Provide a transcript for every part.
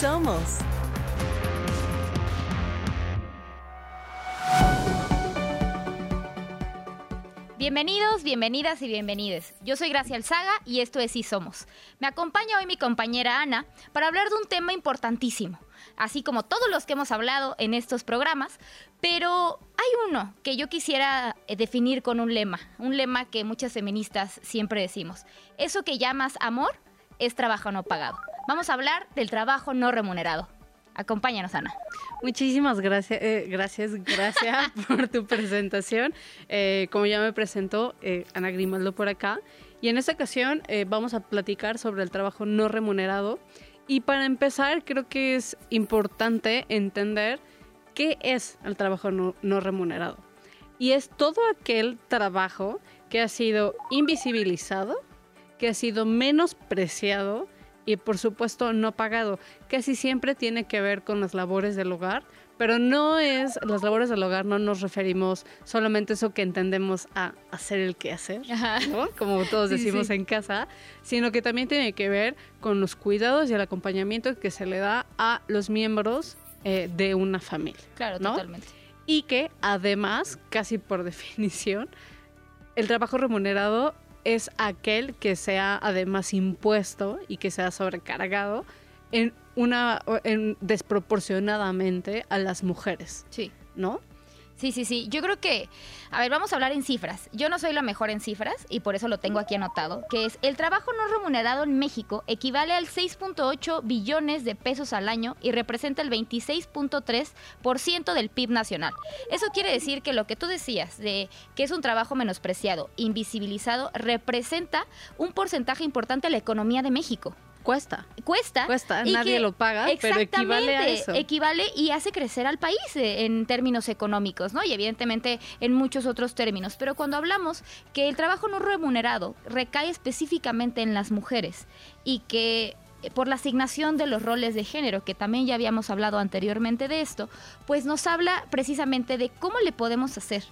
somos. Bienvenidos, bienvenidas y bienvenides. Yo soy Gracia Alzaga y esto es Sí Somos. Me acompaña hoy mi compañera Ana para hablar de un tema importantísimo, así como todos los que hemos hablado en estos programas, pero hay uno que yo quisiera eh, definir con un lema, un lema que muchas feministas siempre decimos. Eso que llamas amor es trabajo no pagado. Vamos a hablar del trabajo no remunerado. Acompáñanos, Ana. Muchísimas gracias, eh, gracias, gracias por tu presentación. Eh, como ya me presentó eh, Ana Grimaldo por acá. Y en esta ocasión vamos a platicar sobre el trabajo no remunerado. Y para empezar, creo que es importante entender qué es el trabajo no, no remunerado. Y es todo aquel trabajo que ha sido invisibilizado, que ha sido menospreciado, y por supuesto no pagado. Casi siempre tiene que ver con las labores del hogar, pero no es, las labores del hogar no nos referimos solamente a eso que entendemos a hacer el quehacer, ¿no? como todos decimos en casa, sino que también tiene que ver con los cuidados y el acompañamiento que se le da a los miembros eh, de una familia. Claro, totalmente. Y que además, casi por definición, el trabajo remunerado es aquel que sea además impuesto y que sea sobrecargado en una en desproporcionadamente a las mujeres. Sí. ¿No? Sí, sí, sí. Yo creo que, a ver, vamos a hablar en cifras. Yo no soy la mejor en cifras y por eso lo tengo aquí anotado, que es el trabajo no remunerado en México equivale al 6.8 billones de pesos al año y representa el 26.3% del PIB nacional. Eso quiere decir que lo que tú decías de que es un trabajo menospreciado, invisibilizado, representa un porcentaje importante a la economía de México. Cuesta. Cuesta. Cuesta, nadie lo paga, pero equivale a eso. Equivale y hace crecer al país eh, en términos económicos, ¿no? Y evidentemente en muchos otros términos. Pero cuando hablamos que el trabajo no remunerado recae específicamente en las mujeres y que eh, por la asignación de los roles de género, que también ya habíamos hablado anteriormente de esto, pues nos habla precisamente de cómo le podemos hacer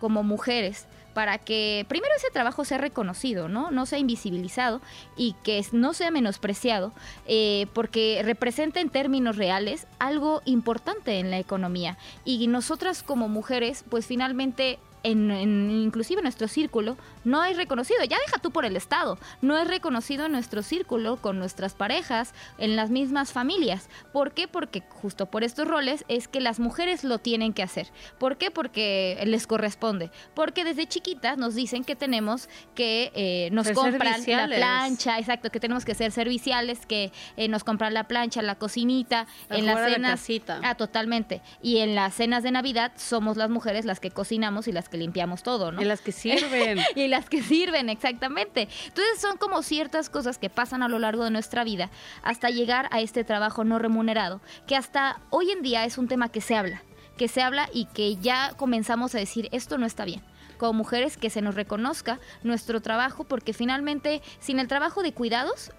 como mujeres para que primero ese trabajo sea reconocido, ¿no? No sea invisibilizado y que no sea menospreciado, eh, porque representa en términos reales algo importante en la economía. Y nosotras como mujeres, pues finalmente en, inclusive nuestro círculo, no es reconocido. Ya deja tú por el Estado, no es reconocido en nuestro círculo, con nuestras parejas, en las mismas familias. ¿Por qué? Porque justo por estos roles es que las mujeres lo tienen que hacer. ¿Por qué? Porque les corresponde. Porque desde chiquitas nos dicen que tenemos que eh, nos compran la plancha, exacto, que tenemos que ser serviciales, que eh, nos compran la plancha, la cocinita, en las cenas. Ah, totalmente. Y en las cenas de Navidad somos las mujeres las que cocinamos y las que limpiamos todo, ¿no? Y las que sirven. y las que sirven, exactamente. Entonces son como ciertas cosas que pasan a lo largo de nuestra vida hasta llegar a este trabajo no remunerado, que hasta hoy en día es un tema que se habla, que se habla y que ya comenzamos a decir esto no está bien como mujeres que se nos reconozca nuestro trabajo porque finalmente sin el trabajo de cuidados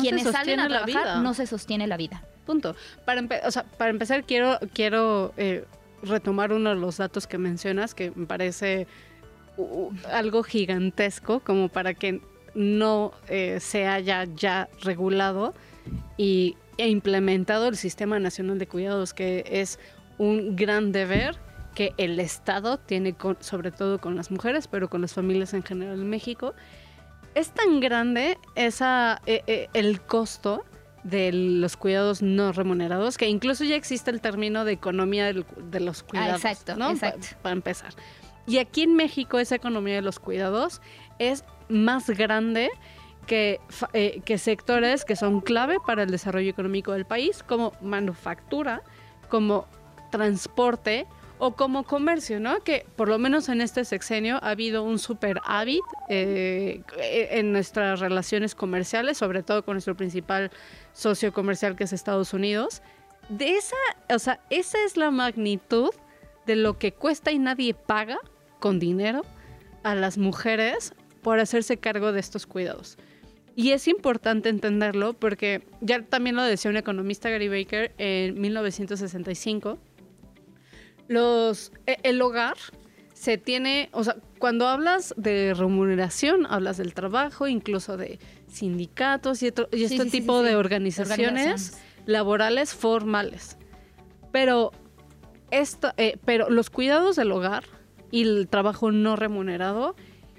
quienes salen a trabajar no se sostiene la vida. Punto. Para, para empezar quiero quiero eh, retomar uno de los datos que mencionas, que me parece algo gigantesco, como para que no eh, se haya ya regulado y, e implementado el Sistema Nacional de Cuidados, que es un gran deber que el Estado tiene sobre todo con las mujeres, pero con las familias en general en México. Es tan grande esa, e, e, el costo de los cuidados no remunerados, que incluso ya existe el término de economía de los ah, cuidados. exacto, exacto. para empezar. Y aquí en México esa economía de los cuidados es más grande que, eh, que sectores que son clave para el desarrollo económico del país, como manufactura, como transporte o como comercio, ¿no? Que por lo menos en este sexenio ha habido un super hábito eh, en nuestras relaciones comerciales, sobre todo con nuestro principal socio comercial que es Estados Unidos. De esa, o sea, esa es la magnitud de lo que cuesta y nadie paga con dinero a las mujeres por hacerse cargo de estos cuidados. Y es importante entenderlo porque ya también lo decía un economista Gary Baker en 1965 los, e, el hogar se tiene, o sea, cuando hablas de remuneración, hablas del trabajo, incluso de sindicatos y, este tipo de organizaciones. laborales formales. Pero, esto, eh, pero los cuidados del hogar y el trabajo no remunerado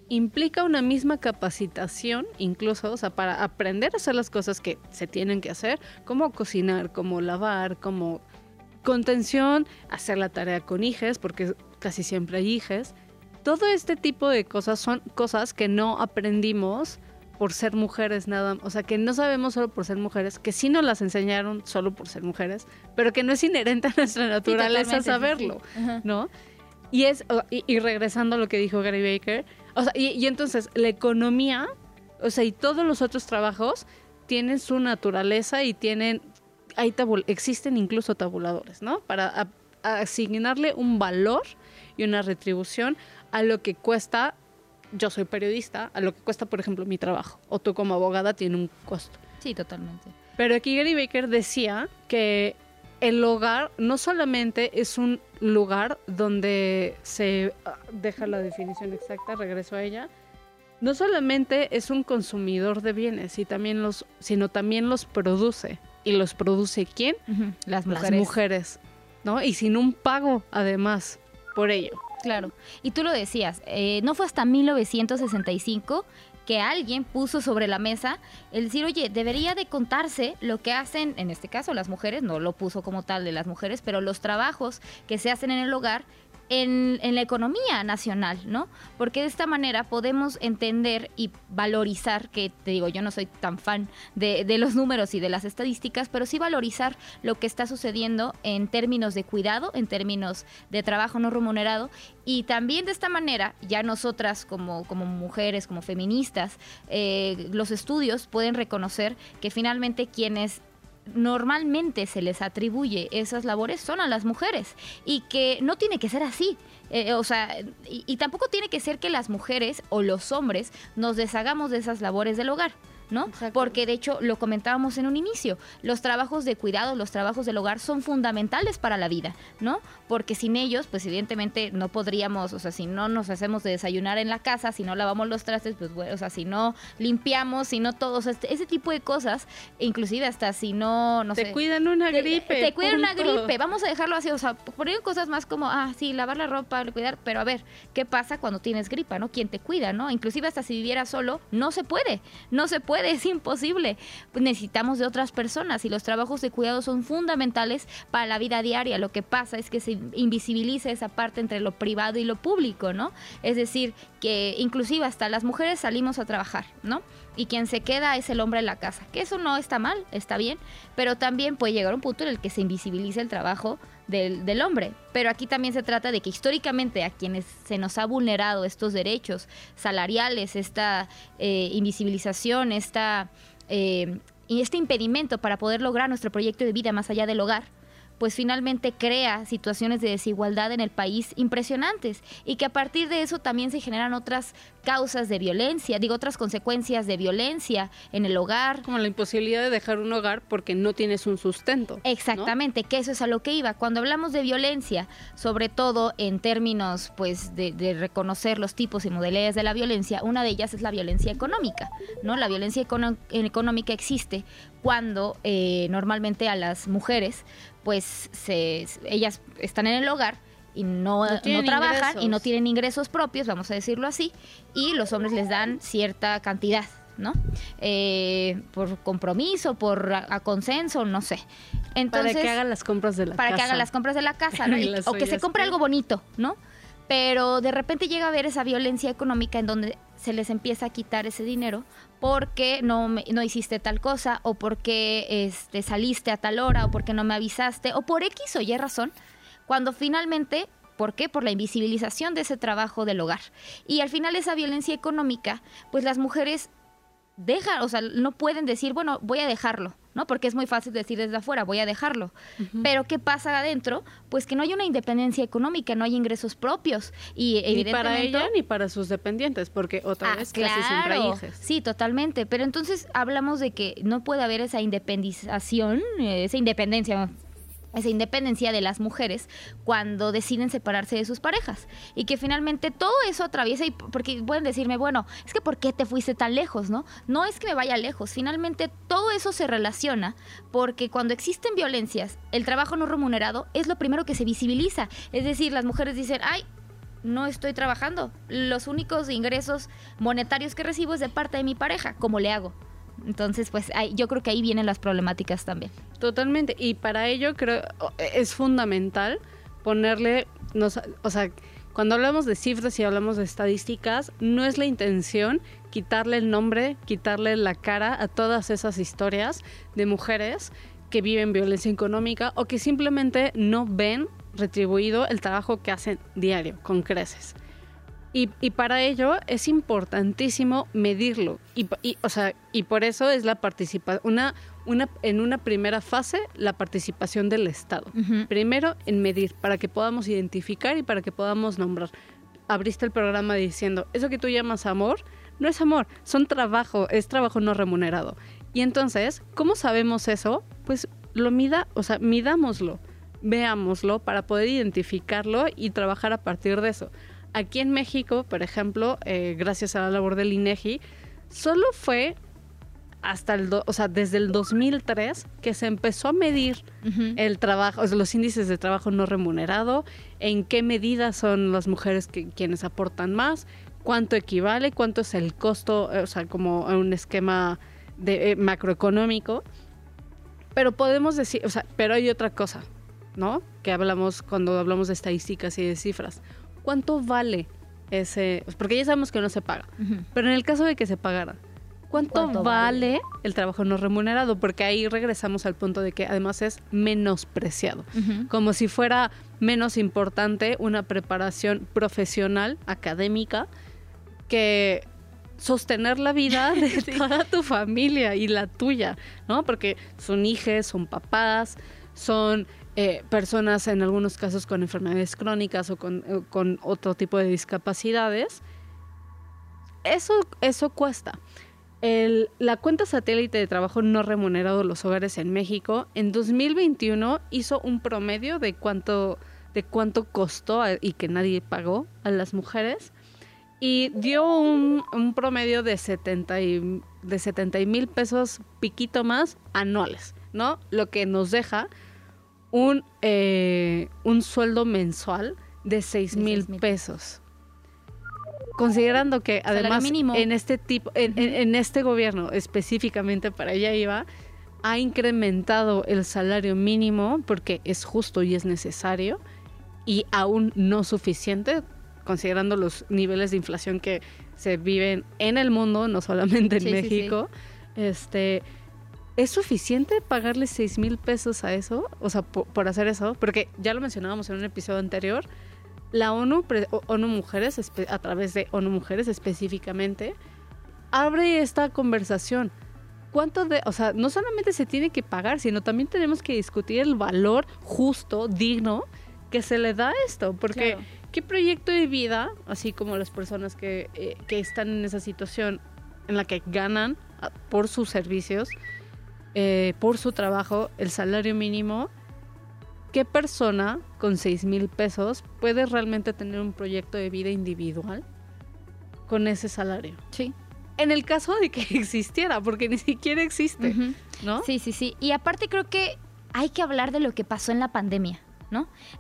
implica una misma capacitación, incluso, o sea, para aprender a hacer las cosas que se tienen que hacer, como cocinar, como lavar, como contención, hacer la tarea con hijes, porque casi siempre hay hijes. Todo este tipo de cosas son cosas que no aprendimos por ser mujeres nada, o sea, que no sabemos solo por ser mujeres, que sí nos las enseñaron solo por ser mujeres, pero que no es inherente a nuestra naturaleza saberlo, ¿no? Y es y, regresando a lo que dijo Gary Baker, o sea, y, y entonces la economía, o sea, y todos los otros trabajos tienen su naturaleza y tienen hay existen incluso tabuladores, ¿no? Para asignarle un valor y una retribución a lo que cuesta, yo soy periodista, a lo que cuesta, por ejemplo, mi trabajo, o tú como abogada tiene un costo. Sí, totalmente. Pero aquí Gary Baker decía que el hogar no solamente es un lugar donde se ah, deja la definición exacta, regreso a ella, no solamente es un consumidor de bienes, y también los, sino también los produce. ¿Y los produce quién? Las mujeres. Las mujeres, ¿no? Y sin un pago, además, por ello. Claro. Y tú lo decías, eh, no fue hasta 1965 que alguien puso sobre la mesa el decir, oye, debería de contarse lo que hacen, en este caso las mujeres, no lo puso como tal de las mujeres, pero los trabajos que se hacen en el hogar en, la economía nacional, ¿no? Porque de esta manera podemos entender y valorizar, que te digo, yo no soy tan fan de, los números y de las estadísticas, pero sí valorizar lo que está sucediendo en términos de cuidado, en términos de trabajo no remunerado. Y también de esta manera, ya nosotras como, como mujeres, como feministas, eh, los estudios pueden reconocer que finalmente quienes normalmente se les atribuye esas labores son a las mujeres y que no tiene que ser así. Eh, o sea, y, tampoco tiene que ser que las mujeres o los hombres nos deshagamos de esas labores del hogar. ¿No? Porque de hecho lo comentábamos en un inicio, los trabajos de cuidado, los trabajos del hogar son fundamentales para la vida, ¿no? Porque sin ellos, pues evidentemente no podríamos, o sea, si no nos hacemos de desayunar en la casa, si no lavamos los trastes, pues bueno, o sea, si no limpiamos, si no todos, este, ese tipo de cosas, inclusive hasta si no, no te sé. Cuidan una gripe. Te, cuidan una gripe, vamos a dejarlo así, o sea, poner cosas más como, ah, sí, lavar la ropa, cuidar, pero a ver, ¿qué pasa cuando tienes gripa, no? ¿Quién te cuida, no? Inclusive hasta si viviera solo, no se puede, no se puede es imposible. Pues necesitamos de otras personas y los trabajos de cuidado son fundamentales para la vida diaria. Lo que pasa es que se invisibiliza esa parte entre lo privado y lo público, ¿no? Es decir, que inclusive hasta las mujeres salimos a trabajar, ¿no? Y quien se queda es el hombre en la casa, que eso no está mal, está bien, pero también puede llegar un punto en el que se invisibiliza el trabajo del, hombre. Pero aquí también se trata de que históricamente a quienes se nos ha vulnerado estos derechos salariales, esta eh, invisibilización, esta, eh, y este impedimento para poder lograr nuestro proyecto de vida más allá del hogar, pues finalmente crea situaciones de desigualdad en el país impresionantes y que a partir de eso también se generan otras causas de violencia, digo otras consecuencias de violencia en el hogar. Como la imposibilidad de dejar un hogar porque no tienes un sustento. Exactamente, que eso es a lo que iba. Cuando hablamos de violencia, sobre todo en términos pues de, reconocer los tipos y modalidades de la violencia, una de ellas es la violencia económica, ¿no? La violencia económica existe cuando eh, normalmente a las mujeres pues se, ellas están en el hogar y no, no, trabajan y no tienen ingresos propios, vamos a decirlo así, y los hombres les dan cierta cantidad, ¿no? Eh, por compromiso, por a, consenso, no sé. Entonces, para que hagan las compras de la casa. Para que hagan las compras de la casa, ¿no? o que se compre algo bonito, ¿no? Pero de repente llega a haber esa violencia económica en donde se les empieza a quitar ese dinero porque no, no hiciste tal cosa o porque este, saliste a tal hora o porque no me avisaste o por X o Y razón, cuando finalmente, ¿por qué? Por la invisibilización de ese trabajo del hogar. Y al final esa violencia económica, pues las mujeres dejan, o sea, no pueden decir, bueno, voy a dejarlo, ¿no? Porque es muy fácil decir desde afuera, voy a dejarlo. Pero ¿qué pasa adentro? Pues que no hay una independencia económica, no hay ingresos propios. Y evidentemente... Ni para ella ni para sus dependientes, porque otra ah, vez casi siempre hay hijos. Sí, totalmente. Pero entonces hablamos de que no puede haber esa independización, eh, esa independencia, esa independencia de las mujeres cuando deciden separarse de sus parejas. Y que finalmente todo eso atraviesa y porque pueden decirme, bueno, es que ¿por qué te fuiste tan lejos, no? No es que me vaya lejos, finalmente todo eso se relaciona porque cuando existen violencias, el trabajo no remunerado es lo primero que se visibiliza, es decir, las mujeres dicen, "Ay, no estoy trabajando, los únicos ingresos monetarios que recibo es de parte de mi pareja, ¿cómo le hago?" Entonces, pues yo creo que ahí vienen las problemáticas también. Totalmente. Y para ello creo es fundamental ponerle, o sea, cuando hablamos de cifras y hablamos de estadísticas, no es la intención quitarle el nombre, quitarle la cara a todas esas historias de mujeres que viven violencia económica o que simplemente no ven retribuido el trabajo que hacen diario, con creces. Y, para ello es importantísimo medirlo. Y, o sea, y por eso es la participación, una, una, en una primera fase, la participación del Estado. Primero, en medir, para que podamos identificar y para que podamos nombrar. Abriste el programa diciendo, eso que tú llamas amor, no es amor, son trabajo, es trabajo no remunerado. Y entonces, ¿cómo sabemos eso? Pues lo mida, o sea, midámoslo, veámoslo para poder identificarlo y trabajar a partir de eso. Aquí en México, por ejemplo, eh, gracias a la labor del INEGI, solo fue hasta el, o sea, desde el 2003 que se empezó a medir el trabajo, los índices de trabajo no remunerado, en qué medida son las mujeres que, quienes aportan más, cuánto equivale, cuánto es el costo, o sea, como un esquema de, eh, macroeconómico. Pero podemos decir, o sea, pero hay otra cosa, ¿no? Que hablamos cuando hablamos de estadísticas y de cifras. ¿Cuánto vale ese? Porque ya sabemos que no se paga, pero en el caso de que se pagara, ¿cuánto, vale, el trabajo no remunerado? Porque ahí regresamos al punto de que además es menospreciado, como si fuera menos importante una preparación profesional, académica, que sostener la vida de toda tu familia y la tuya, ¿no? Porque son hijos, son papás, son eh, personas en algunos casos con enfermedades crónicas o con, otro tipo de discapacidades. Eso, eso cuesta. la cuenta satélite de trabajo no remunerado de los hogares en México en 2021 hizo un promedio de cuánto, de cuánto costó y que nadie pagó a las mujeres y dio un, promedio de 70 de mil pesos piquito más anuales, ¿no? Lo que nos deja un, eh, un sueldo mensual de 6 mil pesos. Considerando que además en este tipo, en, este gobierno específicamente para ella iba, ha incrementado el salario mínimo porque es justo y es necesario y aún no suficiente considerando los niveles de inflación que se viven en el mundo, no solamente en México. Este, ¿Es suficiente pagarle 6 mil pesos a eso? O sea, por, hacer eso. Porque ya lo mencionábamos en un episodio anterior. La ONU, ONU Mujeres, a través de ONU Mujeres específicamente, abre esta conversación. ¿Cuánto de, o sea, no solamente se tiene que pagar, sino también tenemos que discutir el valor justo, digno, que se le da a esto? Porque, ¿qué proyecto de vida, así como las personas que, eh, que están en esa situación en la que ganan ah, por sus servicios, eh, por su trabajo el salario mínimo, ¿qué persona con 6 mil pesos puede realmente tener un proyecto de vida individual con ese salario? Sí. En el caso de que existiera, porque ni siquiera existe, ¿no? Sí, sí, sí. Y aparte creo que hay que hablar de lo que pasó en la pandemia.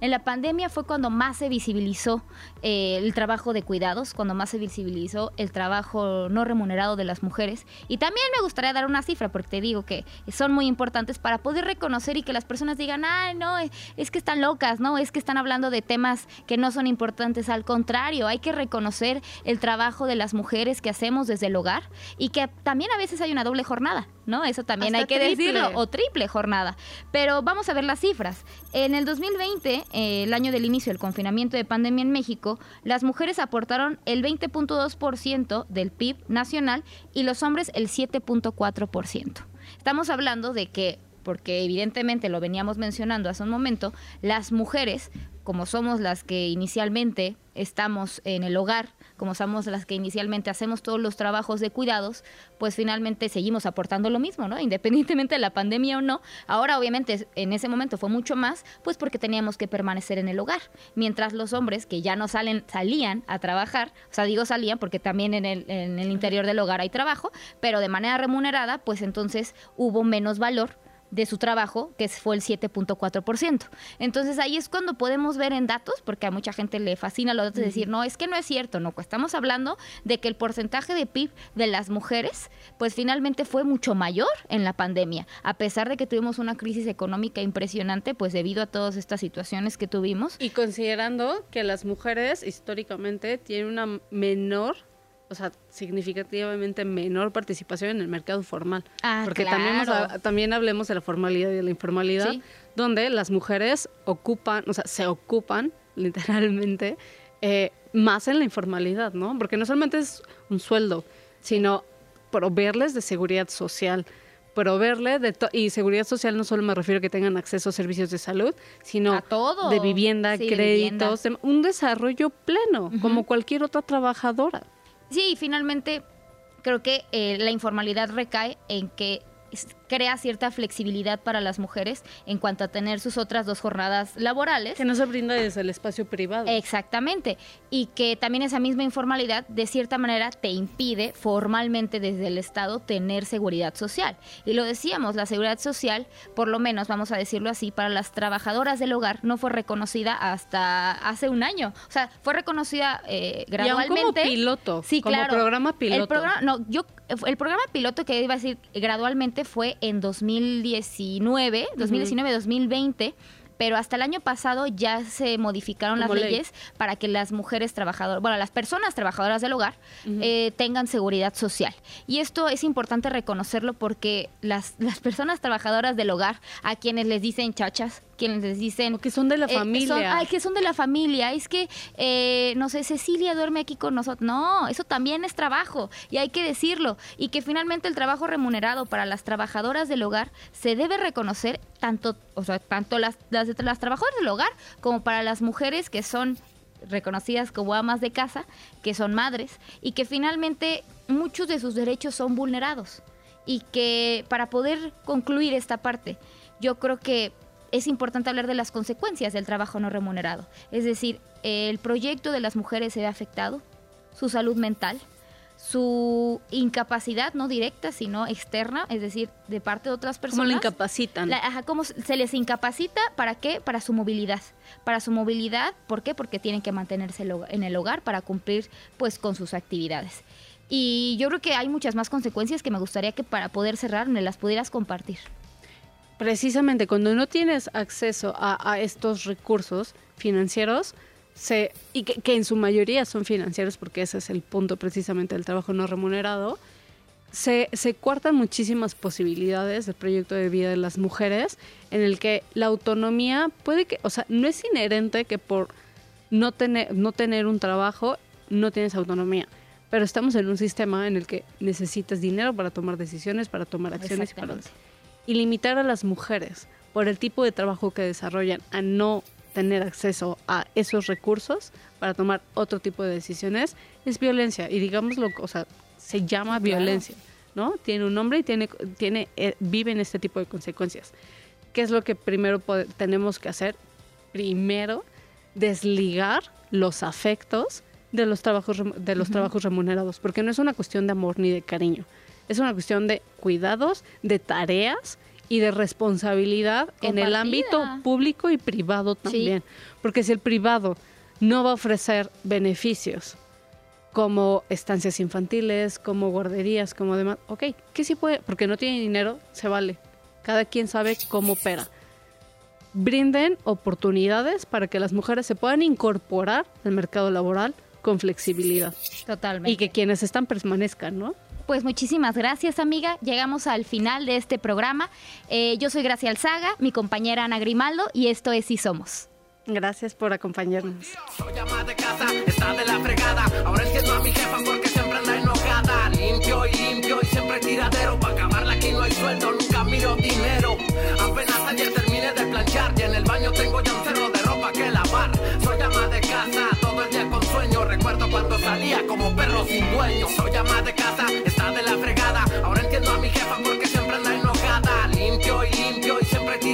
En la pandemia fue cuando más se visibilizó eh, el trabajo de cuidados, cuando más se visibilizó el trabajo no remunerado de las mujeres. Y también me gustaría dar una cifra, porque te digo que son muy importantes para poder reconocer y que las personas digan, ay, no, es que están locas, no, es que están hablando de temas que no son importantes. Al contrario, hay que reconocer el trabajo de las mujeres que hacemos desde el hogar y que también a veces hay una doble jornada, ¿no? Eso también hay que decirlo, o triple jornada. Pero vamos a ver las cifras. En el 2020, eh, el año del inicio del confinamiento de pandemia en México, las mujeres aportaron el 20.2% del PIB nacional y los hombres el 7.4%. Estamos hablando de que porque evidentemente lo veníamos mencionando hace un momento, las mujeres, como somos las que inicialmente estamos en el hogar, como somos las que inicialmente hacemos todos los trabajos de cuidados, pues finalmente seguimos aportando lo mismo, ¿no? Independientemente de la pandemia o no. Ahora obviamente en ese momento fue mucho más, pues porque teníamos que permanecer en el hogar, mientras los hombres que ya no salen salían a trabajar, o sea, digo salían porque también en el, en el interior del hogar hay trabajo, pero de manera remunerada, pues entonces hubo menos valor de su trabajo, que fue el 7.4%. Entonces ahí es cuando podemos ver en datos, porque a mucha gente le fascina los datos, de decir, no, es que no es cierto, no, pues estamos hablando de que el porcentaje de PIB de las mujeres, pues finalmente fue mucho mayor en la pandemia, a pesar de que tuvimos una crisis económica impresionante, pues debido a todas estas situaciones que tuvimos. Y considerando que las mujeres históricamente tienen una menor o sea, significativamente menor participación en el mercado formal. Ah, Porque claro. también, también hablemos de la formalidad y de la informalidad, Sí. donde las mujeres ocupan, o sea, se ocupan literalmente eh, más en la informalidad, ¿no? Porque no solamente es un sueldo, sino proveerles de seguridad social, proveerle de y seguridad social no solo me refiero a que tengan acceso a servicios de salud, sino A todo. de vivienda, Sí, créditos, de- un desarrollo pleno, como cualquier otra trabajadora. Sí, y finalmente creo que eh, la informalidad recae en que crea cierta flexibilidad para las mujeres en cuanto a tener sus otras dos jornadas laborales. Que no se brinda desde el espacio privado. Exactamente. Y que también esa misma informalidad, de cierta manera, te impide formalmente desde el Estado tener seguridad social. Y lo decíamos, la seguridad social, por lo menos, vamos a decirlo así, para las trabajadoras del hogar no fue reconocida hasta hace un año. O sea, fue reconocida eh, Y aún gradualmente. como piloto, Sí, como claro. programa piloto. El programa, no, yo, el programa piloto que iba a decir gradualmente fue en 2019, 2019-2020, pero hasta el año pasado ya se modificaron Como las ley. leyes para que las mujeres trabajadoras, bueno, las personas trabajadoras del hogar eh, tengan seguridad social. Y esto es importante reconocerlo porque las, las personas trabajadoras del hogar, a quienes les dicen chachas, quienes les dicen... O que son de la eh, familia. son- ay, que son de la familia. Es que, eh, no sé, Cecilia duerme aquí con nosotros. No, eso también es trabajo y hay que decirlo. Y que finalmente el trabajo remunerado para las trabajadoras del hogar se debe reconocer tanto, o sea, tanto las, las, las trabajadoras del hogar como para las mujeres que son reconocidas como amas de casa, que son madres y que finalmente muchos de sus derechos son vulnerados. Y que para poder concluir esta parte, yo creo que es importante hablar de las consecuencias del trabajo no remunerado. Es decir, el proyecto de las mujeres se ve afectado, su salud mental, su incapacidad no directa, sino externa, es decir, de parte de otras personas. Como lo incapacitan. La- ajá, ¿cómo se les incapacita? ¿Para qué? Para su movilidad. Para su movilidad, ¿por qué? Porque tienen que mantenerse en el hogar para cumplir pues con sus actividades. Y yo creo que hay muchas más consecuencias que me gustaría que para poder cerrar me las pudieras compartir. Precisamente cuando no tienes acceso a, estos recursos financieros, se, y que, en su mayoría son financieros, porque ese es el punto precisamente del trabajo no remunerado, se, se cuartan muchísimas posibilidades del proyecto de vida de las mujeres, en el que la autonomía puede que, o sea, no es inherente que por no tener, no tener un trabajo no tienes autonomía. Pero estamos en un sistema en el que necesitas dinero para tomar decisiones, para tomar acciones y para. Y limitar a las mujeres por el tipo de trabajo que desarrollan a no tener acceso a esos recursos para tomar otro tipo de decisiones es violencia y digámoslo, o sea, se llama claro. violencia, ¿no? Tiene un nombre y tiene tiene eh, vive en este tipo de consecuencias. ¿Qué es lo que primero tenemos que hacer? Primero desligar los afectos de los trabajos de los trabajos remunerados, porque no es una cuestión de amor ni de cariño. Es una cuestión de cuidados, de tareas y de responsabilidad en el ámbito público y privado también. Porque si el privado no va a ofrecer beneficios como estancias infantiles, como guarderías, como demás, ok, ¿qué sí puede? Porque no tiene dinero, se vale. Cada quien sabe cómo opera. Brinden oportunidades para que las mujeres se puedan incorporar al mercado laboral con flexibilidad Totalmente. y que quienes están permanezcan, ¿no? pues muchísimas gracias, amiga. Llegamos al final de este programa. Eh, yo soy Gracia Alzaga, mi compañera Ana Grimaldo, y esto es Si Somos. Gracias por acompañarnos. Soy ama de casa, está de la fregada. Ahora entiendo a mi jefa porque siempre anda enojada. Limpio y limpio y siempre tiradero. Para acabarla aquí no hay sueldo, nunca miro dinero. Apenas ayer terminé de planchar y en el baño tengo ya un cerro de ropa que lavar. Soy ama de casa, todo el día con sueño. Recuerdo cuando salía como perro sin dueño. Soy ama de casa, está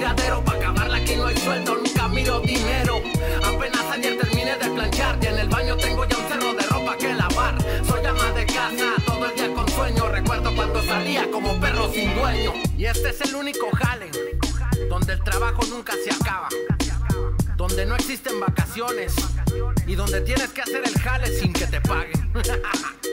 tiradero. Pa' acabarla aquí no hay sueldo, nunca miro dinero. Apenas ayer terminé de planchar y en el baño tengo ya un cerro de ropa que lavar. Soy ama de casa, todo el día con sueño. Recuerdo cuando salía como perro sin dueño. Y este es el único jale donde el trabajo nunca se acaba. Donde no existen vacaciones y donde tienes que hacer el jale sin que te paguen.